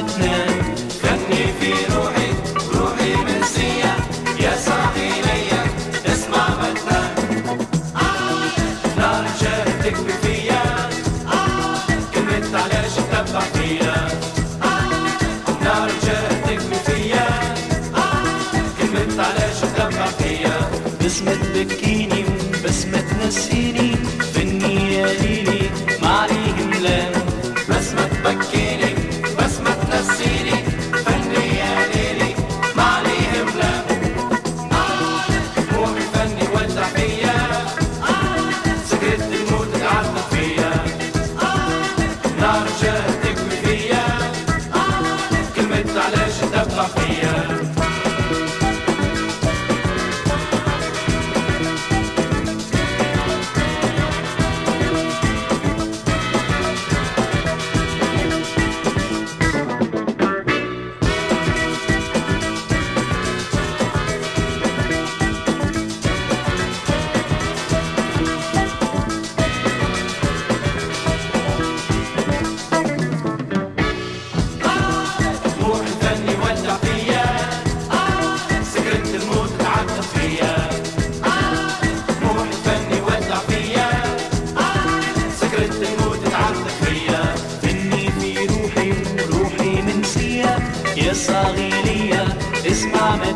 Yeah. روحي منسية يا صغيرية اسمع ما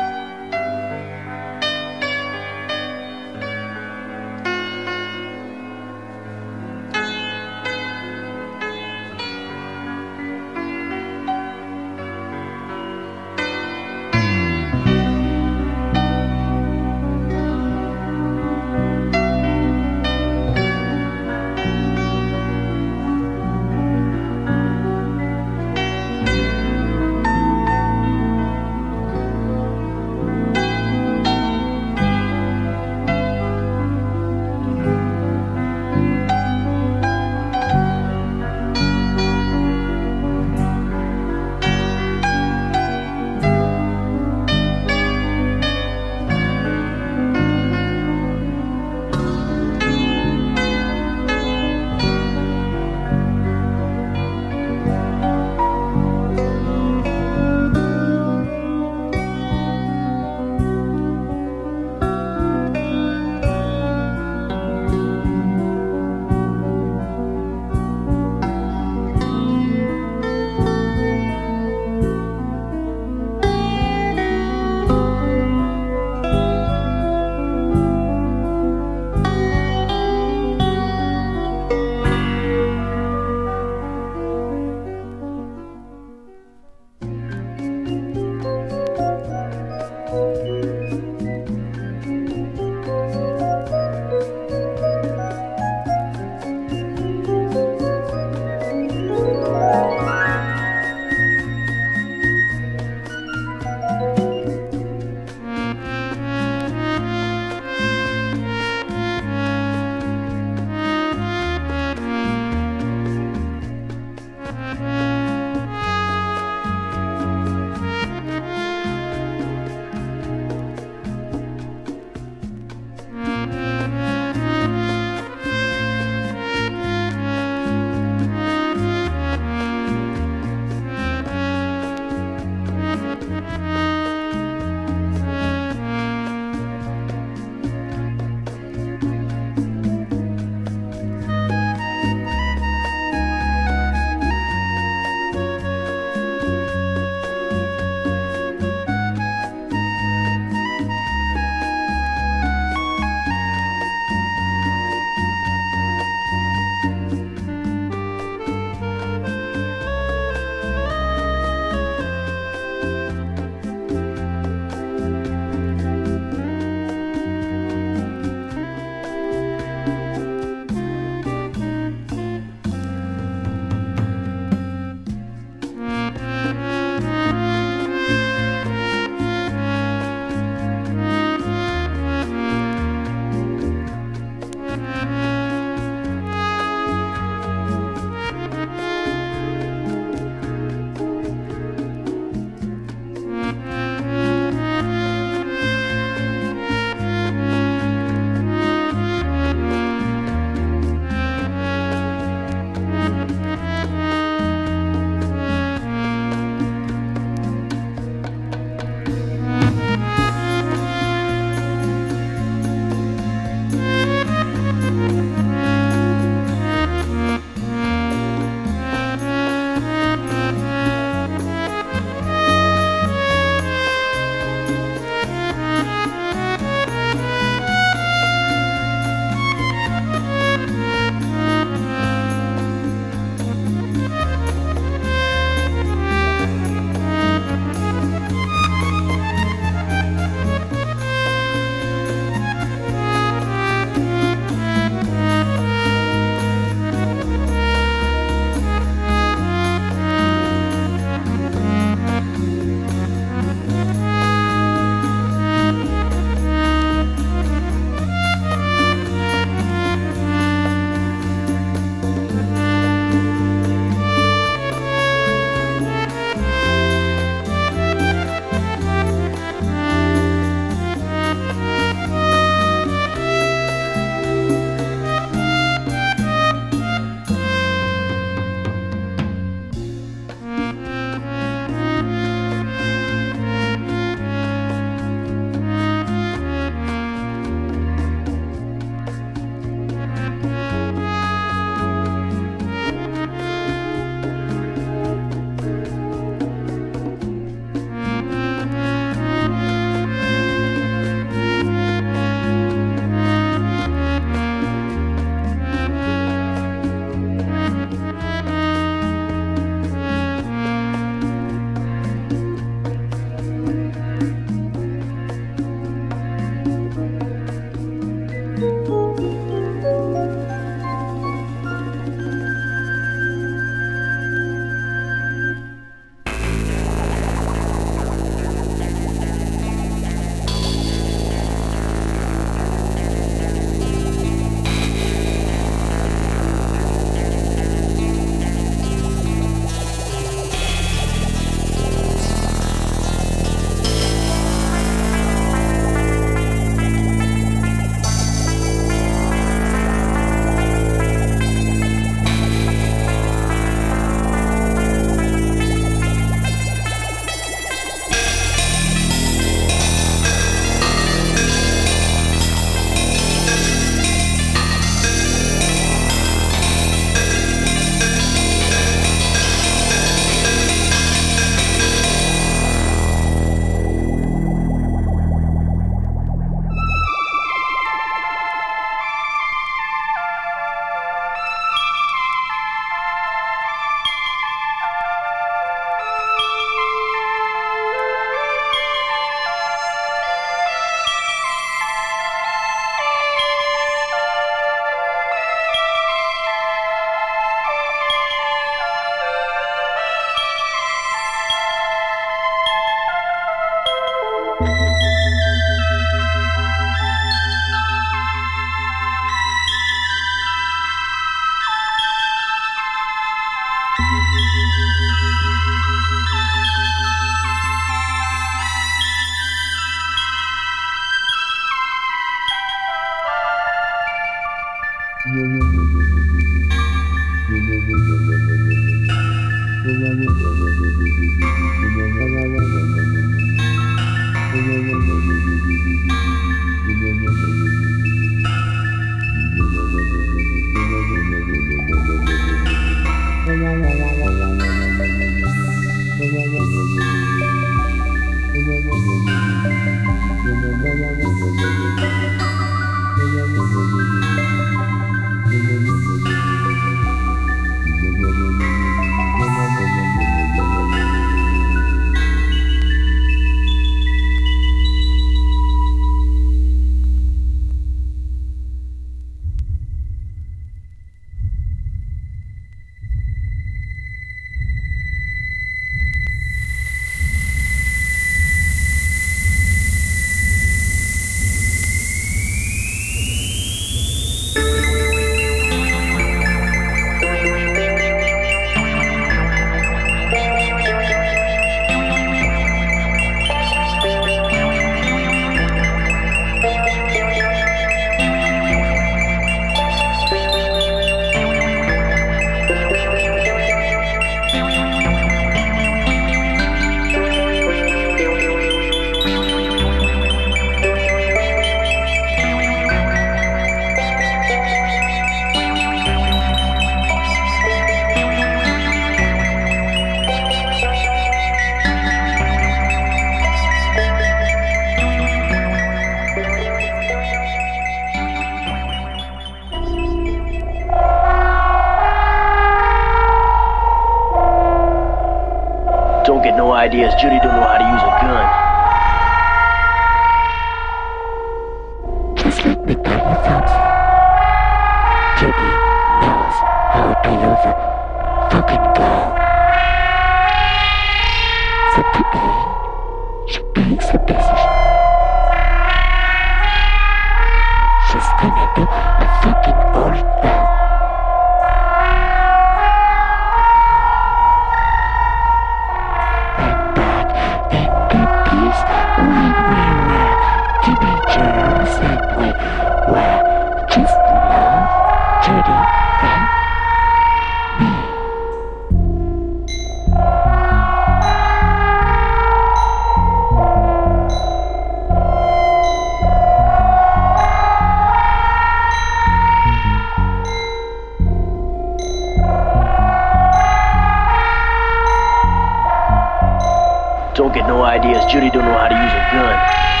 Judy don't know how to use a gun.